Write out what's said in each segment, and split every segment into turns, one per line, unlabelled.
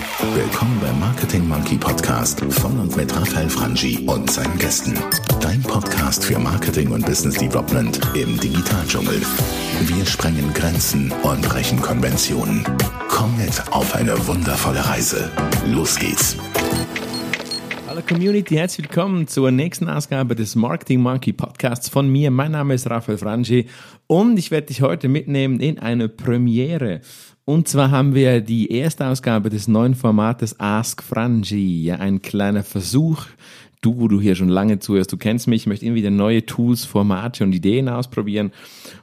Willkommen beim Marketing Monkey Podcast von und mit Raphael Frangi und seinen Gästen. Dein Podcast für Marketing und Business Development im Digitaldschungel. Wir sprengen Grenzen und brechen Konventionen. Komm mit auf eine wundervolle Reise. Los geht's.
Hallo Community, herzlich willkommen zur nächsten Ausgabe des Marketing Monkey Podcasts von mir. Mein Name ist Raphael Frangi und ich werde dich heute mitnehmen in eine Premiere. Und zwar haben wir die erste Ausgabe des neuen Formates Ask Frangi, ja, ein kleiner Versuch. Du, wo du hier schon lange zuhörst, du kennst mich, ich möchte immer wieder neue Tools, Formate und Ideen ausprobieren.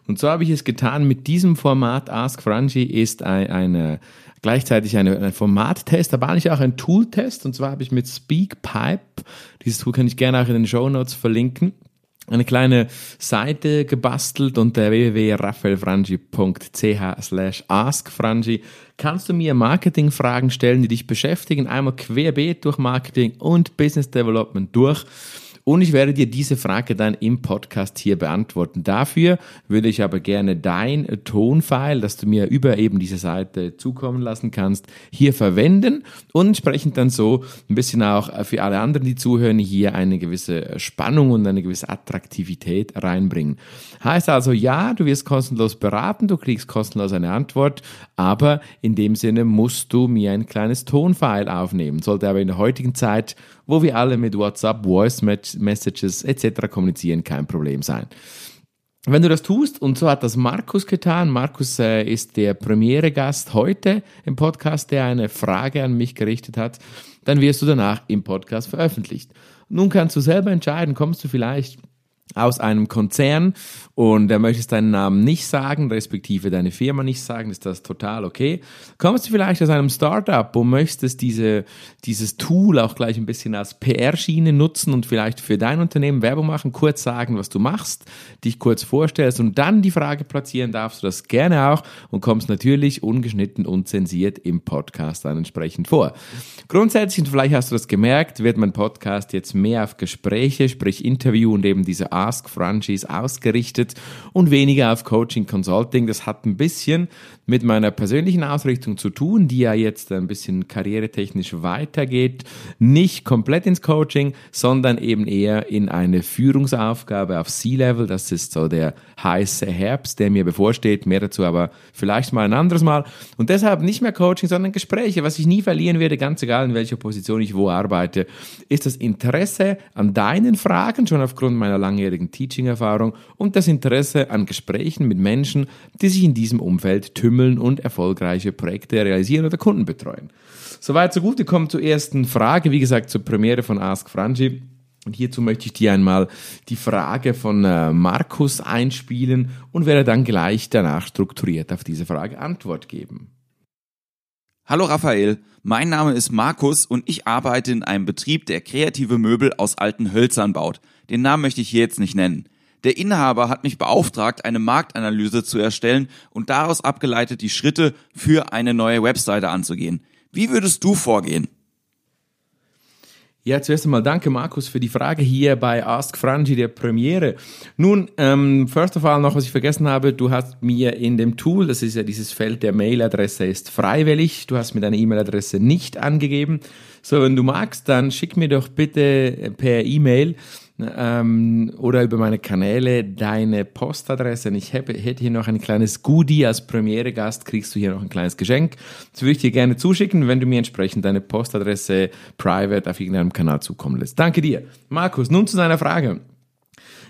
Und so habe ich es getan mit diesem Format. Ask Frangi ist ein, eine, gleichzeitig eine, ein Formattest, aber eigentlich auch ein Tooltest. Und zwar habe ich mit SpeakPipe, dieses Tool kann ich gerne auch in den Show Notes verlinken, eine kleine Seite gebastelt unter www.raphaelfrangi.ch slash askfrangi kannst du mir Marketingfragen stellen, die dich beschäftigen, einmal querbeet durch Marketing und Business Development durch. Und ich werde dir diese Frage dann im Podcast hier beantworten. Dafür würde ich aber gerne dein Tonfile, das du mir über eben diese Seite zukommen lassen kannst, hier verwenden und entsprechend dann so ein bisschen auch für alle anderen, die zuhören, hier eine gewisse Spannung und eine gewisse Attraktivität reinbringen. Heißt also, ja, du wirst kostenlos beraten, du kriegst kostenlos eine Antwort, aber in dem Sinne musst du mir ein kleines Tonfile aufnehmen. Sollte aber in der heutigen Zeit wo wir alle mit WhatsApp, Voice Messages etc. kommunizieren, kein Problem sein. Wenn du das tust, und so hat das Markus getan, Markus äh, ist der Premiere-Gast heute im Podcast, der eine Frage an mich gerichtet hat, dann wirst du danach im Podcast veröffentlicht. Nun kannst du selber entscheiden, kommst du vielleicht aus einem Konzern und er möchtest deinen Namen nicht sagen, respektive deine Firma nicht sagen, ist das total okay. Kommst du vielleicht aus einem Startup und möchtest diese, dieses Tool auch gleich ein bisschen als PR-Schiene nutzen und vielleicht für dein Unternehmen Werbung machen, kurz sagen, was du machst, dich kurz vorstellst und dann die Frage platzieren, darfst du das gerne auch und kommst natürlich ungeschnitten und zensiert im Podcast dann entsprechend vor. Grundsätzlich, und vielleicht hast du das gemerkt, wird mein Podcast jetzt mehr auf Gespräche, sprich Interview und eben diese Ask Franchise ausgerichtet und weniger auf Coaching Consulting. Das hat ein bisschen mit meiner persönlichen Ausrichtung zu tun, die ja jetzt ein bisschen karrieretechnisch weitergeht. Nicht komplett ins Coaching, sondern eben eher in eine Führungsaufgabe auf C-Level. Das ist so der heiße Herbst, der mir bevorsteht. Mehr dazu aber vielleicht mal ein anderes Mal. Und deshalb nicht mehr Coaching, sondern Gespräche. Was ich nie verlieren werde, ganz egal in welcher Position ich wo arbeite, ist das Interesse an deinen Fragen, schon aufgrund meiner langjährigen Teaching-Erfahrung und das Interesse an Gesprächen mit Menschen, die sich in diesem Umfeld tümmeln und erfolgreiche Projekte realisieren oder Kunden betreuen. Soweit, so gut. Wir kommen zur ersten Frage, wie gesagt, zur Premiere von Ask Frangi. Und hierzu möchte ich dir einmal die Frage von äh, Markus einspielen und werde dann gleich danach strukturiert auf diese Frage Antwort geben.
Hallo Raphael, mein Name ist Markus und ich arbeite in einem Betrieb, der kreative Möbel aus alten Hölzern baut. Den Namen möchte ich hier jetzt nicht nennen. Der Inhaber hat mich beauftragt, eine Marktanalyse zu erstellen und daraus abgeleitet die Schritte für eine neue Webseite anzugehen. Wie würdest du vorgehen?
Ja, zuerst einmal danke Markus für die Frage hier bei Ask Frangi der Premiere. Nun, ähm, first of all noch, was ich vergessen habe, du hast mir in dem Tool, das ist ja dieses Feld der Mailadresse ist freiwillig, du hast mir deine E-Mail-Adresse nicht angegeben. So, wenn du magst, dann schick mir doch bitte per E-Mail ähm, oder über meine Kanäle deine Postadresse. Und ich hätte hier noch ein kleines Goodie als Premiere-Gast, kriegst du hier noch ein kleines Geschenk. Das würde ich dir gerne zuschicken, wenn du mir entsprechend deine Postadresse private auf irgendeinem Kanal zukommen lässt. Danke dir. Markus, nun zu deiner Frage.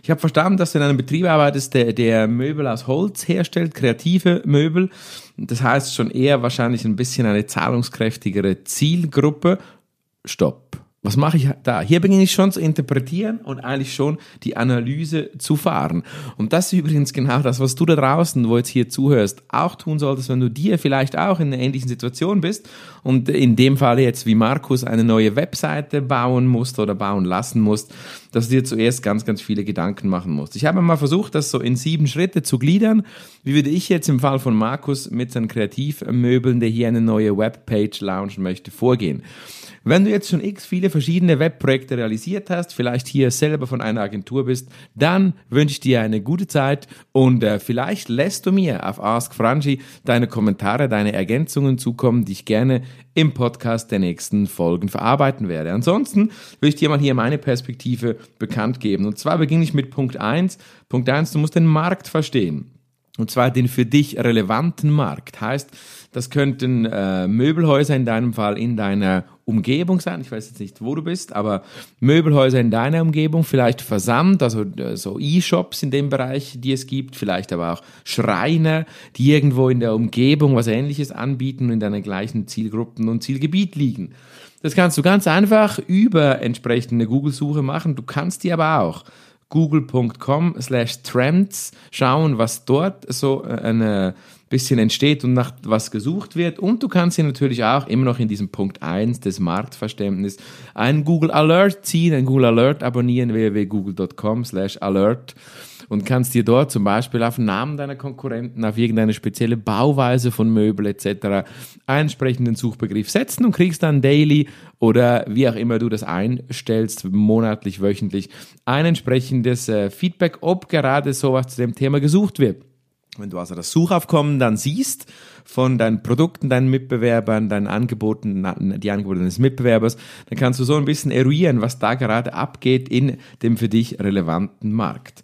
Ich habe verstanden, dass du in einem Betrieb arbeitest, der, der Möbel aus Holz herstellt, kreative Möbel. Das heißt schon eher wahrscheinlich ein bisschen eine zahlungskräftigere Zielgruppe. Stopp was mache ich da? Hier beginne ich schon zu interpretieren und eigentlich schon die Analyse zu fahren. Und das ist übrigens genau das, was du da draußen, wo jetzt hier zuhörst, auch tun solltest, wenn du dir vielleicht auch in einer ähnlichen Situation bist und in dem Fall jetzt wie Markus eine neue Webseite bauen musst oder bauen lassen musst, dass du dir zuerst ganz, ganz viele Gedanken machen musst. Ich habe mal versucht, das so in sieben Schritte zu gliedern. Wie würde ich jetzt im Fall von Markus mit seinen Kreativmöbeln, der hier eine neue Webpage launchen möchte, vorgehen? Wenn du jetzt schon x viele verschiedene Webprojekte realisiert hast, vielleicht hier selber von einer Agentur bist, dann wünsche ich dir eine gute Zeit und äh, vielleicht lässt du mir auf Ask Franchi deine Kommentare, deine Ergänzungen zukommen, die ich gerne im Podcast der nächsten Folgen verarbeiten werde. Ansonsten will ich dir mal hier meine Perspektive bekannt geben. Und zwar beginne ich mit Punkt 1. Punkt 1, du musst den Markt verstehen. Und zwar den für dich relevanten Markt. Heißt, das könnten äh, Möbelhäuser in deinem Fall in deiner Umgebung sein. Ich weiß jetzt nicht, wo du bist, aber Möbelhäuser in deiner Umgebung, vielleicht Versand, also äh, so E-Shops in dem Bereich, die es gibt, vielleicht aber auch Schreiner, die irgendwo in der Umgebung was ähnliches anbieten und in deinen gleichen Zielgruppen und Zielgebiet liegen. Das kannst du ganz einfach über entsprechende Google-Suche machen. Du kannst die aber auch google.com slash trends schauen, was dort so äh, ein bisschen entsteht und nach was gesucht wird. Und du kannst hier natürlich auch immer noch in diesem Punkt 1 des Marktverständnisses einen Google Alert ziehen, einen Google Alert abonnieren, www.google.com slash alert und kannst dir dort zum Beispiel auf den Namen deiner Konkurrenten, auf irgendeine spezielle Bauweise von Möbel etc. einen entsprechenden Suchbegriff setzen und kriegst dann daily oder wie auch immer du das einstellst, monatlich, wöchentlich, ein entsprechendes äh, Feedback, ob gerade sowas zu dem Thema gesucht wird. Wenn du also das Suchaufkommen dann siehst von deinen Produkten, deinen Mitbewerbern, deinen Angeboten, die Angebote deines Mitbewerbers, dann kannst du so ein bisschen eruieren, was da gerade abgeht in dem für dich relevanten Markt.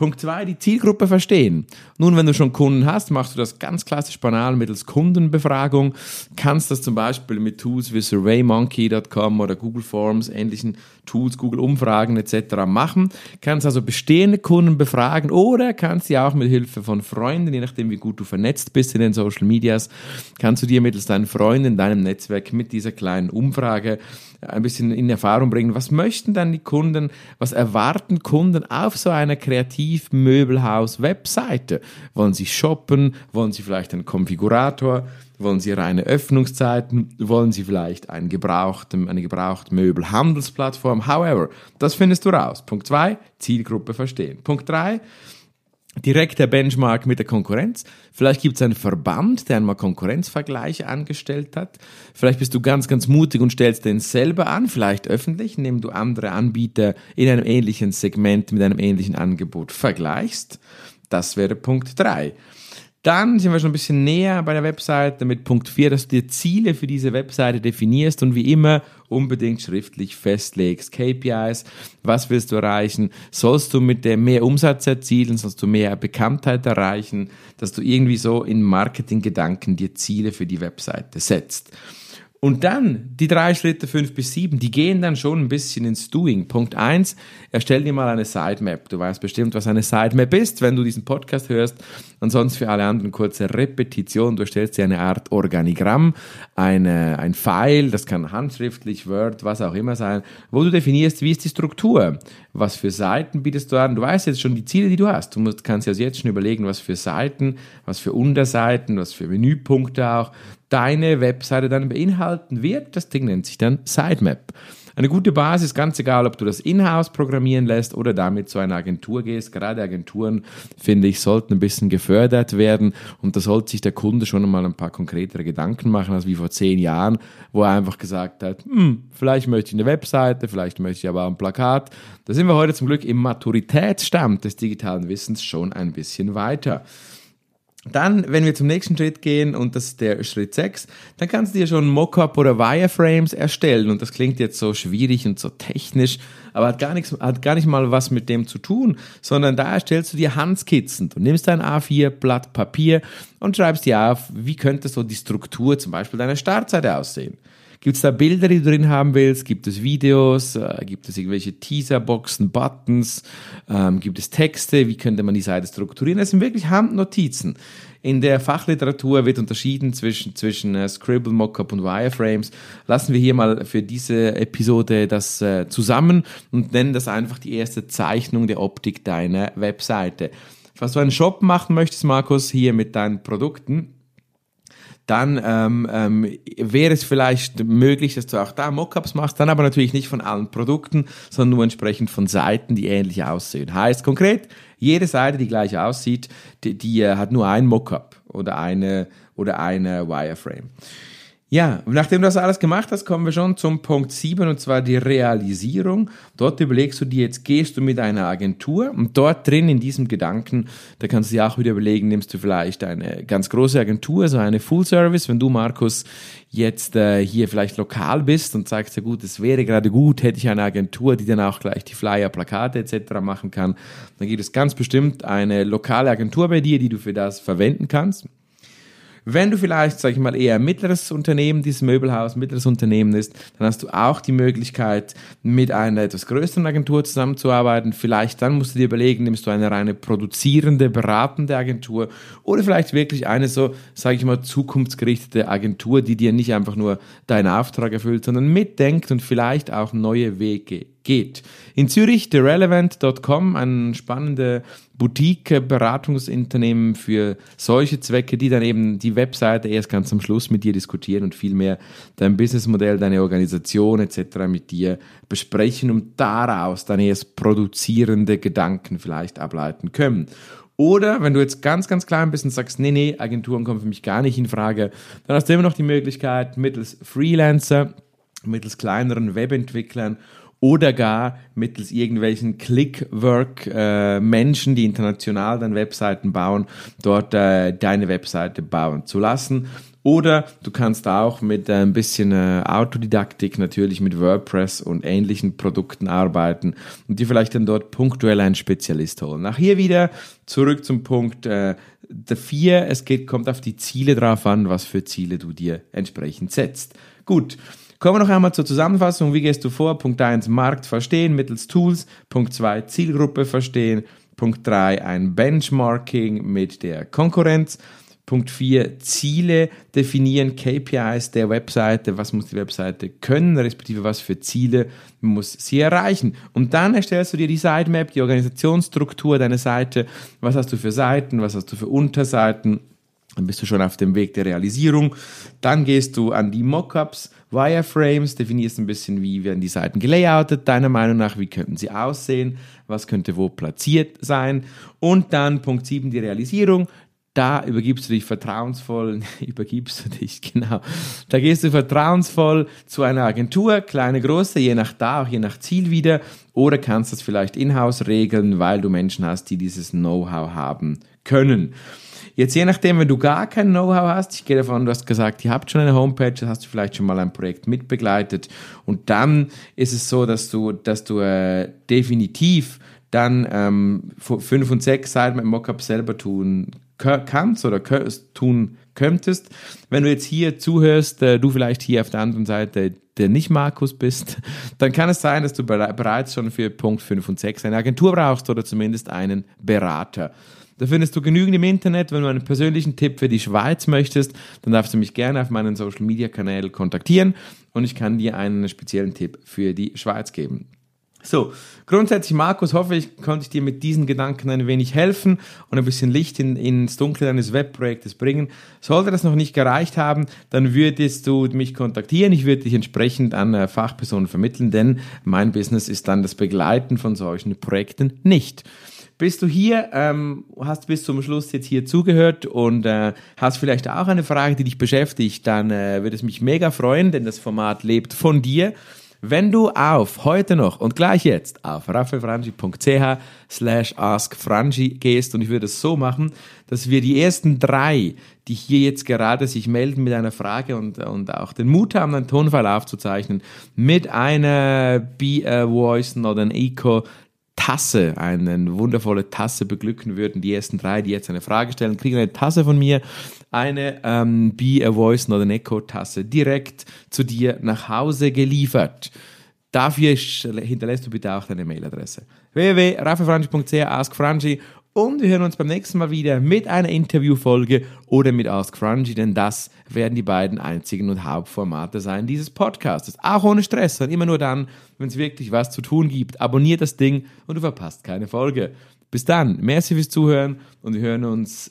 Punkt zwei, die Zielgruppe verstehen. Nun, wenn du schon Kunden hast, machst du das ganz klassisch banal mittels Kundenbefragung. Kannst das zum Beispiel mit Tools wie SurveyMonkey.com oder Google Forms, ähnlichen Tools, Google Umfragen etc. machen. Kannst also bestehende Kunden befragen oder kannst sie auch mit Hilfe von Freunden, je nachdem wie gut du vernetzt bist in den Social Medias, kannst du dir mittels deinen Freunden in deinem Netzwerk mit dieser kleinen Umfrage ein bisschen in Erfahrung bringen. Was möchten dann die Kunden, was erwarten Kunden auf so einer Kreativmöbelhaus-Webseite? Wollen sie shoppen? Wollen sie vielleicht einen Konfigurator? Wollen Sie reine Öffnungszeiten? Wollen Sie vielleicht einen gebrauchten, eine gebrauchte Möbelhandelsplattform? However, das findest du raus. Punkt zwei, Zielgruppe verstehen. Punkt drei, direkter Benchmark mit der Konkurrenz. Vielleicht gibt es einen Verband, der einmal Konkurrenzvergleiche angestellt hat. Vielleicht bist du ganz, ganz mutig und stellst den selber an, vielleicht öffentlich, indem du andere Anbieter in einem ähnlichen Segment mit einem ähnlichen Angebot vergleichst. Das wäre Punkt drei. Dann sind wir schon ein bisschen näher bei der Webseite mit Punkt 4, dass du dir Ziele für diese Webseite definierst und wie immer unbedingt schriftlich festlegst. KPIs, was willst du erreichen? Sollst du mit der mehr Umsatz erzielen? Sollst du mehr Bekanntheit erreichen? Dass du irgendwie so in Marketinggedanken dir Ziele für die Webseite setzt. Und dann die drei Schritte fünf bis sieben, die gehen dann schon ein bisschen ins Doing. Punkt eins, erstell dir mal eine Sitemap. Du weißt bestimmt, was eine Sitemap ist, wenn du diesen Podcast hörst. Ansonsten für alle anderen kurze Repetition. Du erstellst dir eine Art Organigramm, eine, ein File, das kann handschriftlich, Word, was auch immer sein, wo du definierst, wie ist die Struktur, was für Seiten bietest du an. Du weißt jetzt schon die Ziele, die du hast. Du musst, kannst also jetzt schon überlegen, was für Seiten, was für Unterseiten, was für Menüpunkte auch deine Webseite dann beinhalten wird. Das Ding nennt sich dann Sitemap. Eine gute Basis, ganz egal, ob du das in-house programmieren lässt oder damit zu einer Agentur gehst. Gerade Agenturen, finde ich, sollten ein bisschen gefördert werden und da sollte sich der Kunde schon einmal ein paar konkretere Gedanken machen, als wie vor zehn Jahren, wo er einfach gesagt hat, hm, vielleicht möchte ich eine Webseite, vielleicht möchte ich aber ein Plakat. Da sind wir heute zum Glück im Maturitätsstand des digitalen Wissens schon ein bisschen weiter. Dann, wenn wir zum nächsten Schritt gehen, und das ist der Schritt 6, dann kannst du dir schon Mockup oder Wireframes erstellen. Und das klingt jetzt so schwierig und so technisch, aber hat gar, nichts, hat gar nicht mal was mit dem zu tun, sondern da erstellst du dir Handskizzen. Du nimmst dein A4-Blatt Papier und schreibst dir auf, wie könnte so die Struktur zum Beispiel deiner Startseite aussehen. Gibt es da Bilder, die du drin haben willst? Gibt es Videos? Äh, gibt es irgendwelche Teaserboxen, Buttons? Ähm, gibt es Texte? Wie könnte man die Seite strukturieren? Das sind wirklich Handnotizen. In der Fachliteratur wird unterschieden zwischen, zwischen äh, Scribble, Mockup und Wireframes. Lassen wir hier mal für diese Episode das äh, zusammen und nennen das einfach die erste Zeichnung der Optik deiner Webseite. Falls du einen Shop machen möchtest, Markus, hier mit deinen Produkten, dann ähm, ähm, wäre es vielleicht möglich, dass du auch da Mockups machst, dann aber natürlich nicht von allen Produkten, sondern nur entsprechend von Seiten, die ähnlich aussehen. Heißt konkret, jede Seite, die gleich aussieht, die, die äh, hat nur ein Mockup oder eine, oder eine Wireframe. Ja, nachdem du das alles gemacht hast, kommen wir schon zum Punkt 7 und zwar die Realisierung. Dort überlegst du dir, jetzt gehst du mit einer Agentur und dort drin in diesem Gedanken, da kannst du dir auch wieder überlegen, nimmst du vielleicht eine ganz große Agentur, so eine Full Service, wenn du, Markus, jetzt äh, hier vielleicht lokal bist und sagst, ja gut, es wäre gerade gut, hätte ich eine Agentur, die dann auch gleich die Flyer, Plakate etc. machen kann, dann gibt es ganz bestimmt eine lokale Agentur bei dir, die du für das verwenden kannst. Wenn du vielleicht, sag ich mal, eher mittleres Unternehmen, dieses Möbelhaus mittleres Unternehmen ist, dann hast du auch die Möglichkeit, mit einer etwas größeren Agentur zusammenzuarbeiten. Vielleicht dann musst du dir überlegen, nimmst du eine reine produzierende, beratende Agentur oder vielleicht wirklich eine so, sage ich mal, zukunftsgerichtete Agentur, die dir nicht einfach nur deinen Auftrag erfüllt, sondern mitdenkt und vielleicht auch neue Wege geht. In Zürich, therelevant.com, ein spannende Boutique-Beratungsunternehmen für solche Zwecke, die dann eben die Webseite erst ganz am Schluss mit dir diskutieren und vielmehr dein Businessmodell, deine Organisation etc. mit dir besprechen und daraus dann erst produzierende Gedanken vielleicht ableiten können. Oder wenn du jetzt ganz, ganz klein bist und sagst, nee, nee, Agenturen kommen für mich gar nicht in Frage, dann hast du immer noch die Möglichkeit, mittels Freelancer, mittels kleineren Webentwicklern oder gar mittels irgendwelchen Clickwork-Menschen, äh, die international dann Webseiten bauen, dort äh, deine Webseite bauen zu lassen. Oder du kannst auch mit äh, ein bisschen äh, Autodidaktik natürlich mit WordPress und ähnlichen Produkten arbeiten und dir vielleicht dann dort punktuell einen Spezialist holen. Nach hier wieder zurück zum Punkt äh, der vier. Es geht, kommt auf die Ziele drauf an, was für Ziele du dir entsprechend setzt. Gut. Kommen wir noch einmal zur Zusammenfassung. Wie gehst du vor? Punkt 1, Markt verstehen mittels Tools. Punkt 2, Zielgruppe verstehen. Punkt 3, ein Benchmarking mit der Konkurrenz. Punkt 4, Ziele definieren, KPIs der Webseite, was muss die Webseite können, respektive was für Ziele muss sie erreichen. Und dann erstellst du dir die Sitemap, die Organisationsstruktur deiner Seite, was hast du für Seiten, was hast du für Unterseiten, dann bist du schon auf dem Weg der Realisierung. Dann gehst du an die Mockups, Wireframes, definierst ein bisschen, wie werden die Seiten gelayoutet, deiner Meinung nach, wie könnten sie aussehen, was könnte wo platziert sein. Und dann Punkt 7, die Realisierung. Da übergibst du dich vertrauensvoll, übergibst du dich, genau. Da gehst du vertrauensvoll zu einer Agentur, kleine, große, je nach da, auch je nach Ziel wieder, oder kannst das vielleicht in-house regeln, weil du Menschen hast, die dieses Know-how haben können. Jetzt je nachdem, wenn du gar kein Know-how hast, ich gehe davon, du hast gesagt, ihr habt schon eine Homepage, hast du vielleicht schon mal ein Projekt mitbegleitet und dann ist es so, dass du, dass du äh, definitiv dann ähm, fünf und sechs Seiten mit Mockup selber tun kannst oder tun könntest. Wenn du jetzt hier zuhörst, äh, du vielleicht hier auf der anderen Seite der nicht Markus bist, dann kann es sein, dass du bereits schon für Punkt 5 und 6 eine Agentur brauchst oder zumindest einen Berater. Da findest du genügend im Internet. Wenn du einen persönlichen Tipp für die Schweiz möchtest, dann darfst du mich gerne auf meinen Social Media Kanälen kontaktieren und ich kann dir einen speziellen Tipp für die Schweiz geben. So, grundsätzlich, Markus, hoffe ich, konnte ich dir mit diesen Gedanken ein wenig helfen und ein bisschen Licht in, ins Dunkle deines Webprojektes bringen. Sollte das noch nicht gereicht haben, dann würdest du mich kontaktieren. Ich würde dich entsprechend an äh, Fachpersonen vermitteln, denn mein Business ist dann das Begleiten von solchen Projekten nicht. Bist du hier, ähm, hast bis zum Schluss jetzt hier zugehört und äh, hast vielleicht auch eine Frage, die dich beschäftigt, dann äh, würde es mich mega freuen, denn das Format lebt von dir. Wenn du auf heute noch und gleich jetzt auf raffaelfrangi.ch slash askfrangi gehst und ich würde es so machen, dass wir die ersten drei, die hier jetzt gerade sich melden mit einer Frage und, und auch den Mut haben, einen Tonfall aufzuzeichnen, mit einer Be a Voice, not an Eco Tasse, eine wundervolle Tasse beglücken würden. Die ersten drei, die jetzt eine Frage stellen, kriegen eine Tasse von mir, eine ähm, Be a Voice Not an Echo Tasse direkt zu dir nach Hause geliefert. Dafür hinterlässt du bitte auch deine Mailadresse. www.rafafranchi.ch askfranchi und wir hören uns beim nächsten Mal wieder mit einer Interviewfolge oder mit Ask Franchi, denn das werden die beiden einzigen und Hauptformate sein dieses Podcasts. Auch ohne Stress, sondern immer nur dann, wenn es wirklich was zu tun gibt. Abonnier das Ding und du verpasst keine Folge. Bis dann, merci fürs Zuhören und wir hören uns